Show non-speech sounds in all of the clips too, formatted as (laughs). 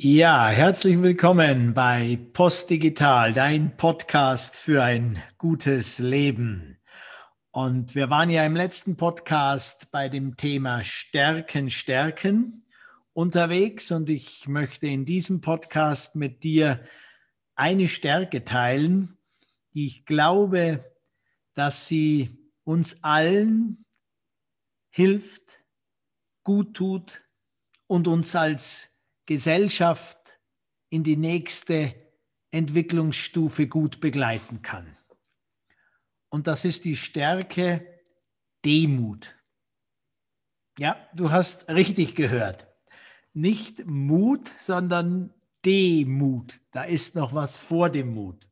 Ja, herzlich willkommen bei Postdigital, dein Podcast für ein gutes Leben. Und wir waren ja im letzten Podcast bei dem Thema Stärken, Stärken unterwegs und ich möchte in diesem Podcast mit dir eine Stärke teilen, die ich glaube, dass sie uns allen hilft, gut tut und uns als Gesellschaft in die nächste Entwicklungsstufe gut begleiten kann. Und das ist die Stärke Demut. Ja, du hast richtig gehört. Nicht Mut, sondern Demut. Da ist noch was vor dem Mut.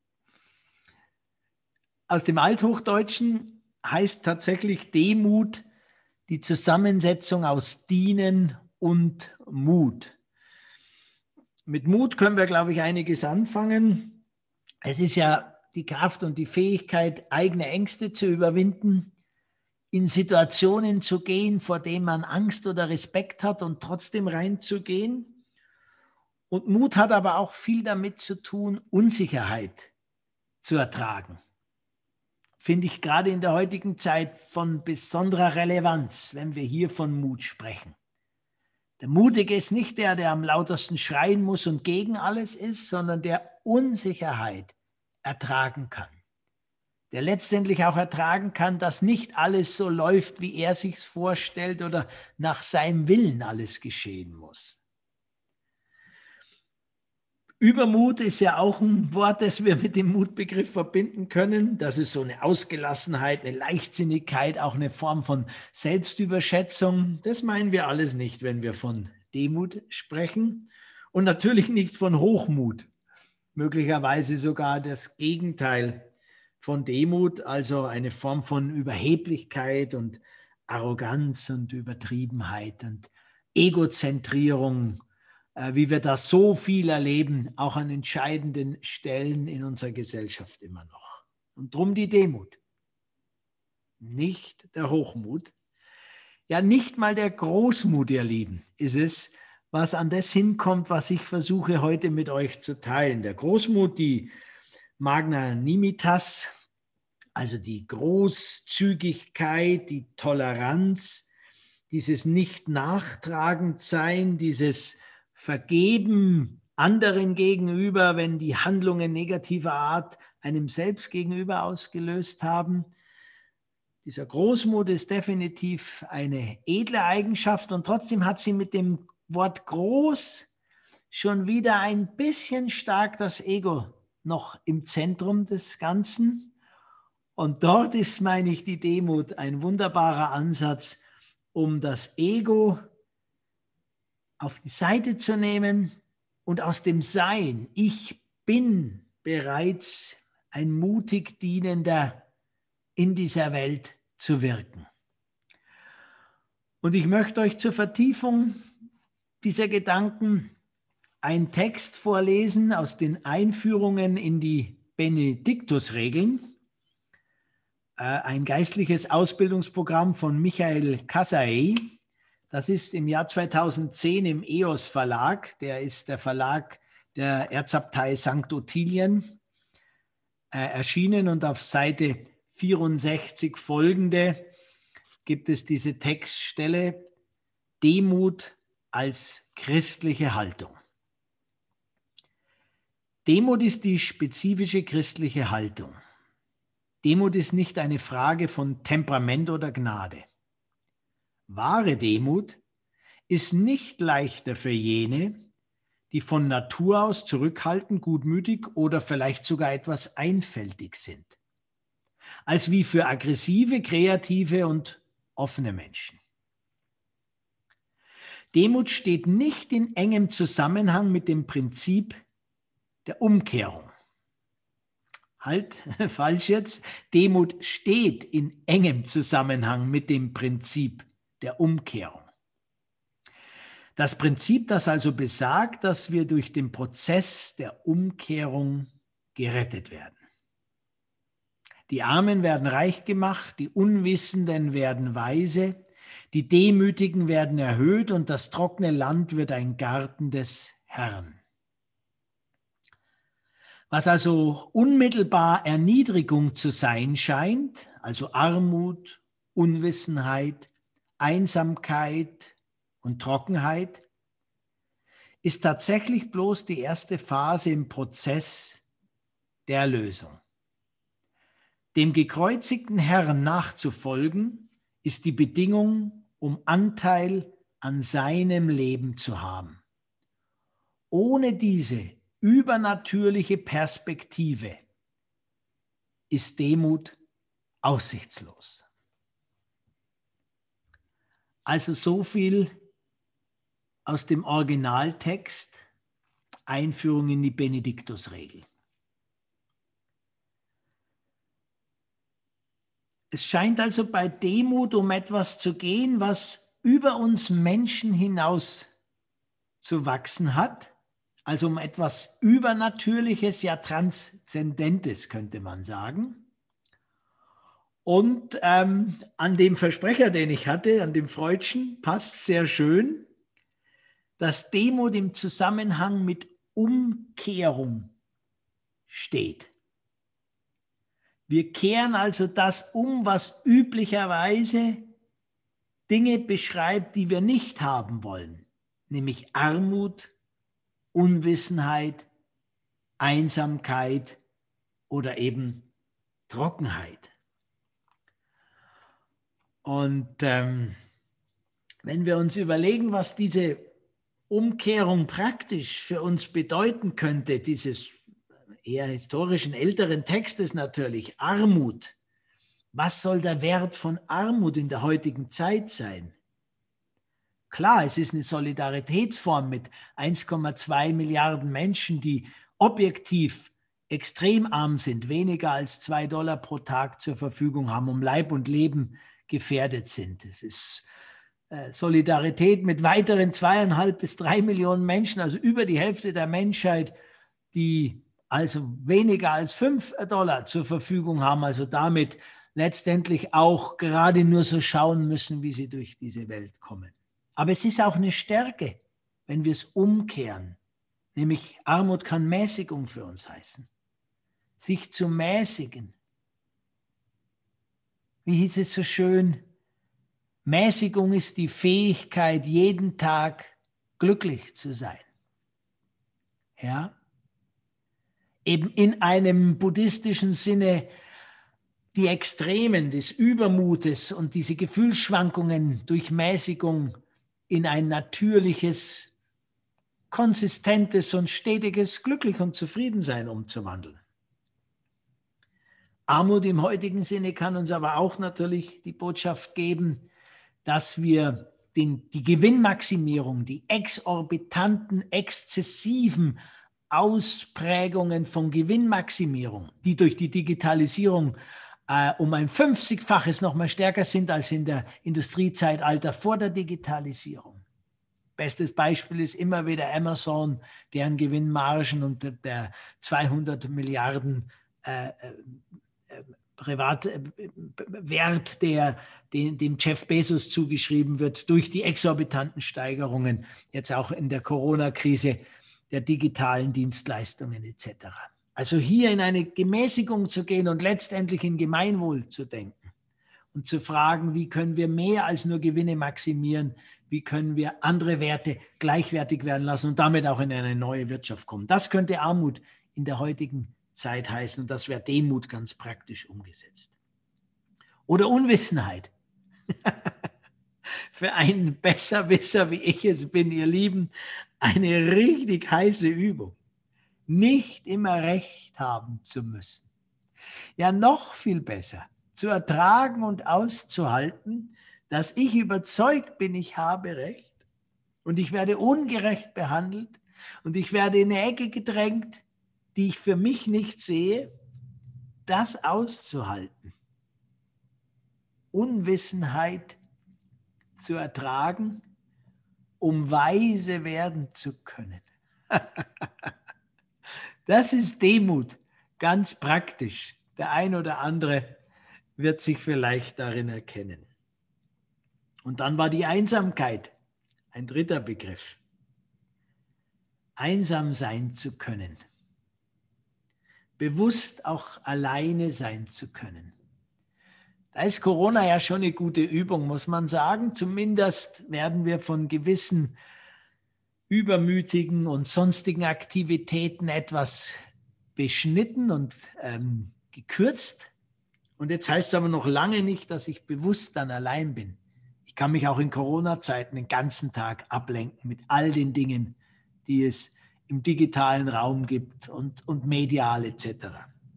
Aus dem Althochdeutschen heißt tatsächlich Demut die Zusammensetzung aus Dienen und Mut. Mit Mut können wir, glaube ich, einiges anfangen. Es ist ja die Kraft und die Fähigkeit, eigene Ängste zu überwinden, in Situationen zu gehen, vor denen man Angst oder Respekt hat und trotzdem reinzugehen. Und Mut hat aber auch viel damit zu tun, Unsicherheit zu ertragen. Finde ich gerade in der heutigen Zeit von besonderer Relevanz, wenn wir hier von Mut sprechen. Der Mutige ist nicht der, der am lautesten schreien muss und gegen alles ist, sondern der Unsicherheit ertragen kann. Der letztendlich auch ertragen kann, dass nicht alles so läuft, wie er sich's vorstellt oder nach seinem Willen alles geschehen muss. Übermut ist ja auch ein Wort, das wir mit dem Mutbegriff verbinden können. Das ist so eine Ausgelassenheit, eine Leichtsinnigkeit, auch eine Form von Selbstüberschätzung. Das meinen wir alles nicht, wenn wir von Demut sprechen. Und natürlich nicht von Hochmut. Möglicherweise sogar das Gegenteil von Demut, also eine Form von Überheblichkeit und Arroganz und Übertriebenheit und Egozentrierung wie wir da so viel erleben, auch an entscheidenden Stellen in unserer Gesellschaft immer noch. Und drum die Demut, nicht der Hochmut. Ja, nicht mal der Großmut, ihr Lieben, ist es, was an das hinkommt, was ich versuche heute mit euch zu teilen. Der Großmut, die Magnanimitas, also die Großzügigkeit, die Toleranz, dieses nicht nachtragend sein, dieses Vergeben anderen gegenüber, wenn die Handlungen negativer Art einem selbst gegenüber ausgelöst haben. Dieser Großmut ist definitiv eine edle Eigenschaft und trotzdem hat sie mit dem Wort groß schon wieder ein bisschen stark das Ego noch im Zentrum des Ganzen. Und dort ist, meine ich, die Demut ein wunderbarer Ansatz, um das Ego auf die Seite zu nehmen und aus dem Sein, ich bin bereits ein mutig Dienender in dieser Welt zu wirken. Und ich möchte euch zur Vertiefung dieser Gedanken einen Text vorlesen aus den Einführungen in die Benediktusregeln, äh, ein geistliches Ausbildungsprogramm von Michael Kasai, das ist im Jahr 2010 im EOS Verlag. Der ist der Verlag der Erzabtei St. Ottilien äh, erschienen und auf Seite 64 folgende gibt es diese Textstelle Demut als christliche Haltung. Demut ist die spezifische christliche Haltung. Demut ist nicht eine Frage von Temperament oder Gnade. Wahre Demut ist nicht leichter für jene, die von Natur aus zurückhaltend, gutmütig oder vielleicht sogar etwas einfältig sind, als wie für aggressive, kreative und offene Menschen. Demut steht nicht in engem Zusammenhang mit dem Prinzip der Umkehrung. Halt, (laughs) falsch jetzt. Demut steht in engem Zusammenhang mit dem Prinzip der Umkehrung. Das Prinzip, das also besagt, dass wir durch den Prozess der Umkehrung gerettet werden. Die Armen werden reich gemacht, die Unwissenden werden weise, die Demütigen werden erhöht und das trockene Land wird ein Garten des Herrn. Was also unmittelbar Erniedrigung zu sein scheint, also Armut, Unwissenheit, Einsamkeit und Trockenheit, ist tatsächlich bloß die erste Phase im Prozess der Erlösung. Dem gekreuzigten Herrn nachzufolgen, ist die Bedingung, um Anteil an seinem Leben zu haben. Ohne diese übernatürliche Perspektive ist Demut aussichtslos. Also so viel aus dem Originaltext Einführung in die Benediktusregel. Es scheint also bei Demut um etwas zu gehen, was über uns Menschen hinaus zu wachsen hat, also um etwas Übernatürliches, ja Transzendentes, könnte man sagen. Und ähm, an dem Versprecher, den ich hatte, an dem Freudschen, passt sehr schön, dass Demut im Zusammenhang mit Umkehrung steht. Wir kehren also das um, was üblicherweise Dinge beschreibt, die wir nicht haben wollen, nämlich Armut, Unwissenheit, Einsamkeit oder eben Trockenheit. Und ähm, wenn wir uns überlegen, was diese Umkehrung praktisch für uns bedeuten könnte, dieses eher historischen älteren Textes natürlich, Armut. Was soll der Wert von Armut in der heutigen Zeit sein? Klar, es ist eine Solidaritätsform mit 1,2 Milliarden Menschen, die objektiv extrem arm sind, weniger als zwei Dollar pro Tag zur Verfügung haben, um Leib und Leben gefährdet sind. Es ist äh, Solidarität mit weiteren zweieinhalb bis drei Millionen Menschen, also über die Hälfte der Menschheit, die also weniger als fünf Dollar zur Verfügung haben, also damit letztendlich auch gerade nur so schauen müssen, wie sie durch diese Welt kommen. Aber es ist auch eine Stärke, wenn wir es umkehren. Nämlich Armut kann Mäßigung für uns heißen. Sich zu mäßigen. Wie hieß es so schön? Mäßigung ist die Fähigkeit, jeden Tag glücklich zu sein. Ja? eben in einem buddhistischen Sinne die Extremen des Übermutes und diese Gefühlsschwankungen durch Mäßigung in ein natürliches, konsistentes und stetiges Glücklich und Zufriedensein umzuwandeln. Armut im heutigen Sinne kann uns aber auch natürlich die Botschaft geben, dass wir den, die Gewinnmaximierung, die exorbitanten, exzessiven Ausprägungen von Gewinnmaximierung, die durch die Digitalisierung äh, um ein 50-faches noch mal stärker sind als in der Industriezeitalter vor der Digitalisierung. Bestes Beispiel ist immer wieder Amazon, deren Gewinnmargen und der 200 Milliarden äh, äh, Privatwert, der dem, dem Jeff Bezos zugeschrieben wird, durch die exorbitanten Steigerungen, jetzt auch in der Corona-Krise der digitalen Dienstleistungen etc. Also hier in eine Gemäßigung zu gehen und letztendlich in Gemeinwohl zu denken und zu fragen, wie können wir mehr als nur Gewinne maximieren, wie können wir andere Werte gleichwertig werden lassen und damit auch in eine neue Wirtschaft kommen. Das könnte Armut in der heutigen Zeit heißen und das wäre Demut ganz praktisch umgesetzt. Oder Unwissenheit. (laughs) Für einen Besserwisser, wie ich es bin, ihr Lieben, eine richtig heiße Übung. Nicht immer recht haben zu müssen. Ja, noch viel besser, zu ertragen und auszuhalten, dass ich überzeugt bin, ich habe recht und ich werde ungerecht behandelt und ich werde in eine Ecke gedrängt, die ich für mich nicht sehe, das auszuhalten. Unwissenheit zu ertragen um weise werden zu können. (laughs) das ist Demut, ganz praktisch. Der ein oder andere wird sich vielleicht darin erkennen. Und dann war die Einsamkeit ein dritter Begriff. einsam sein zu können. Bewusst auch alleine sein zu können. Da ist Corona ja schon eine gute Übung, muss man sagen. Zumindest werden wir von gewissen übermütigen und sonstigen Aktivitäten etwas beschnitten und ähm, gekürzt. Und jetzt heißt es aber noch lange nicht, dass ich bewusst dann allein bin. Ich kann mich auch in Corona-Zeiten den ganzen Tag ablenken mit all den Dingen, die es im digitalen Raum gibt und, und medial etc.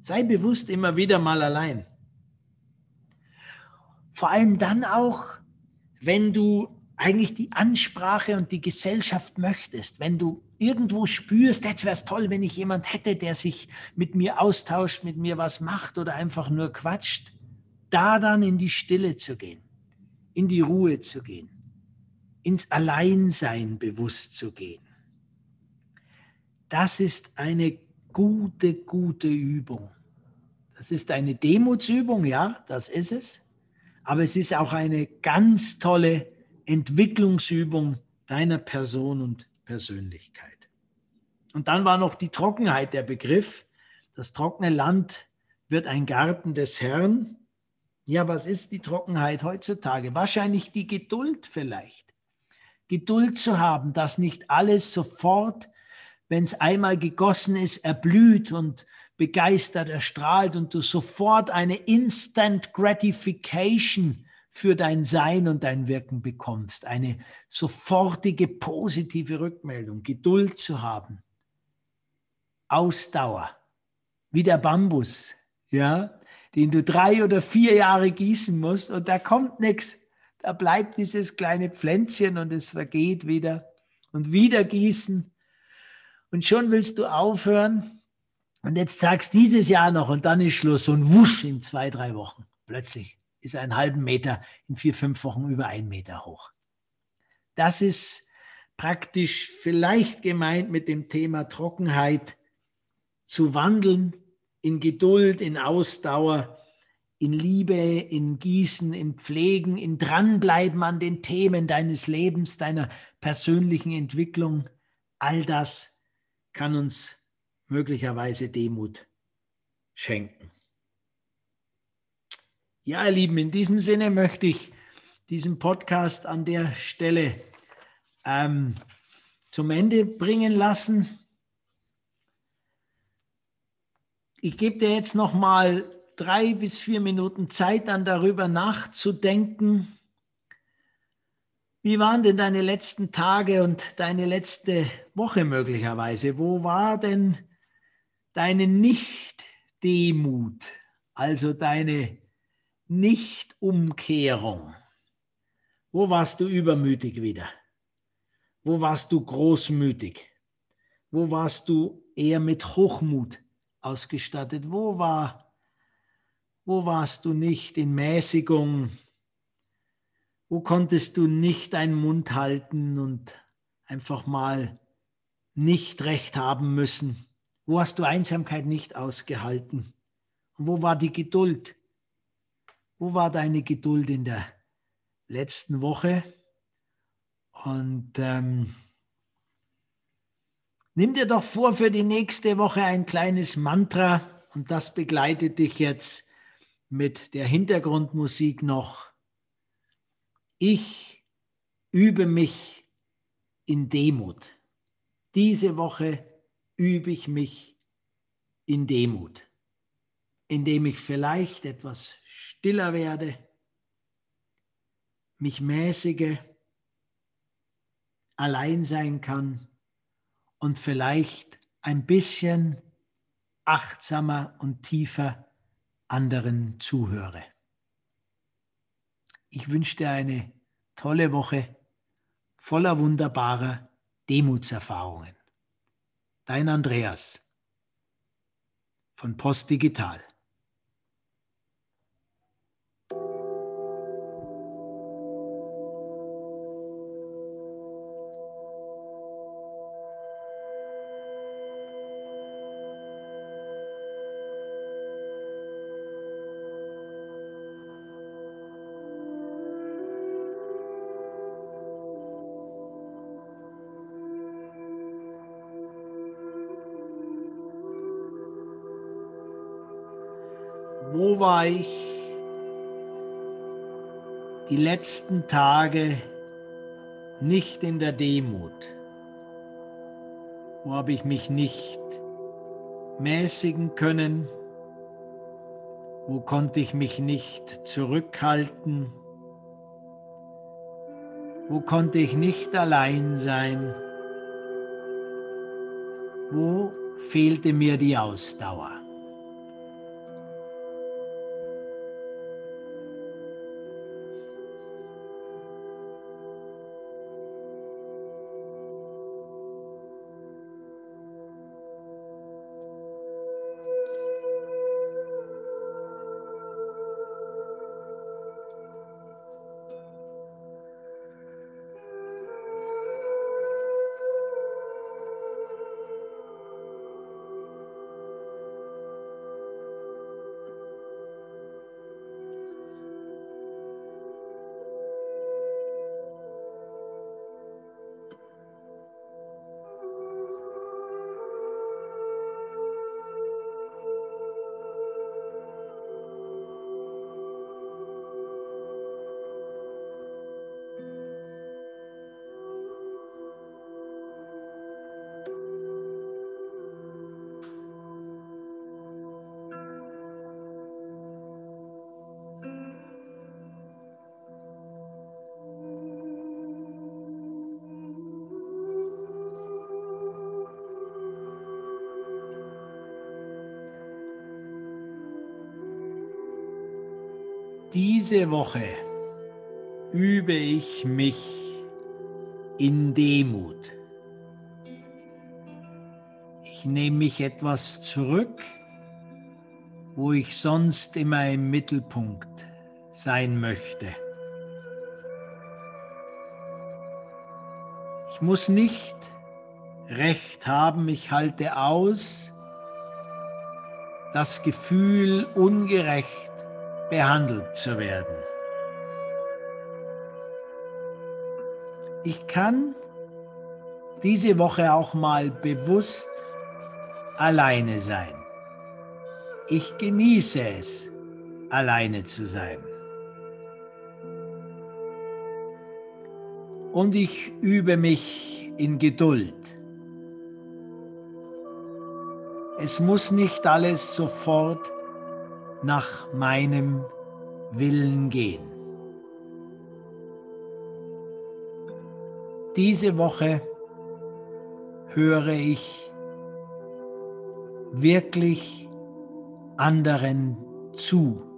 Sei bewusst immer wieder mal allein. Vor allem dann auch, wenn du eigentlich die Ansprache und die Gesellschaft möchtest, wenn du irgendwo spürst, jetzt wäre es toll, wenn ich jemand hätte, der sich mit mir austauscht, mit mir was macht oder einfach nur quatscht, da dann in die Stille zu gehen, in die Ruhe zu gehen, ins Alleinsein bewusst zu gehen. Das ist eine gute, gute Übung. Das ist eine Demutsübung, ja, das ist es. Aber es ist auch eine ganz tolle Entwicklungsübung deiner Person und Persönlichkeit. Und dann war noch die Trockenheit der Begriff. Das trockene Land wird ein Garten des Herrn. Ja, was ist die Trockenheit heutzutage? Wahrscheinlich die Geduld vielleicht. Geduld zu haben, dass nicht alles sofort, wenn es einmal gegossen ist, erblüht und begeistert erstrahlt und du sofort eine Instant Gratification für dein Sein und dein Wirken bekommst. Eine sofortige positive Rückmeldung, Geduld zu haben, Ausdauer, wie der Bambus, ja, den du drei oder vier Jahre gießen musst und da kommt nichts. Da bleibt dieses kleine Pflänzchen und es vergeht wieder und wieder gießen. Und schon willst du aufhören. Und jetzt sagst dieses Jahr noch und dann ist Schluss und wusch in zwei, drei Wochen. Plötzlich ist einen halben Meter in vier, fünf Wochen über einen Meter hoch. Das ist praktisch vielleicht gemeint mit dem Thema Trockenheit zu wandeln in Geduld, in Ausdauer, in Liebe, in Gießen, in Pflegen, in Dranbleiben an den Themen deines Lebens, deiner persönlichen Entwicklung. All das kann uns möglicherweise Demut schenken. Ja, ihr Lieben, in diesem Sinne möchte ich diesen Podcast an der Stelle ähm, zum Ende bringen lassen. Ich gebe dir jetzt noch mal drei bis vier Minuten Zeit, dann darüber nachzudenken. Wie waren denn deine letzten Tage und deine letzte Woche möglicherweise? Wo war denn deine Nicht-Demut, also deine nicht-Umkehrung. Wo warst du übermütig wieder? Wo warst du großmütig? Wo warst du eher mit Hochmut ausgestattet? Wo, war, wo warst du nicht in Mäßigung? Wo konntest du nicht deinen Mund halten und einfach mal nicht recht haben müssen? Wo hast du Einsamkeit nicht ausgehalten? Und wo war die Geduld? Wo war deine Geduld in der letzten Woche? Und ähm, nimm dir doch vor für die nächste Woche ein kleines Mantra und das begleitet dich jetzt mit der Hintergrundmusik noch. Ich übe mich in Demut. Diese Woche übe ich mich in Demut, indem ich vielleicht etwas stiller werde, mich mäßige, allein sein kann und vielleicht ein bisschen achtsamer und tiefer anderen zuhöre. Ich wünsche dir eine tolle Woche voller wunderbarer Demutserfahrungen. Dein Andreas von Post War ich die letzten Tage nicht in der Demut? Wo habe ich mich nicht mäßigen können? Wo konnte ich mich nicht zurückhalten? Wo konnte ich nicht allein sein? Wo fehlte mir die Ausdauer? Diese Woche übe ich mich in Demut. Ich nehme mich etwas zurück, wo ich sonst immer im Mittelpunkt sein möchte. Ich muss nicht recht haben, ich halte aus das Gefühl, ungerecht behandelt zu werden. Ich kann diese Woche auch mal bewusst alleine sein. Ich genieße es, alleine zu sein. Und ich übe mich in Geduld. Es muss nicht alles sofort nach meinem Willen gehen. Diese Woche höre ich wirklich anderen zu.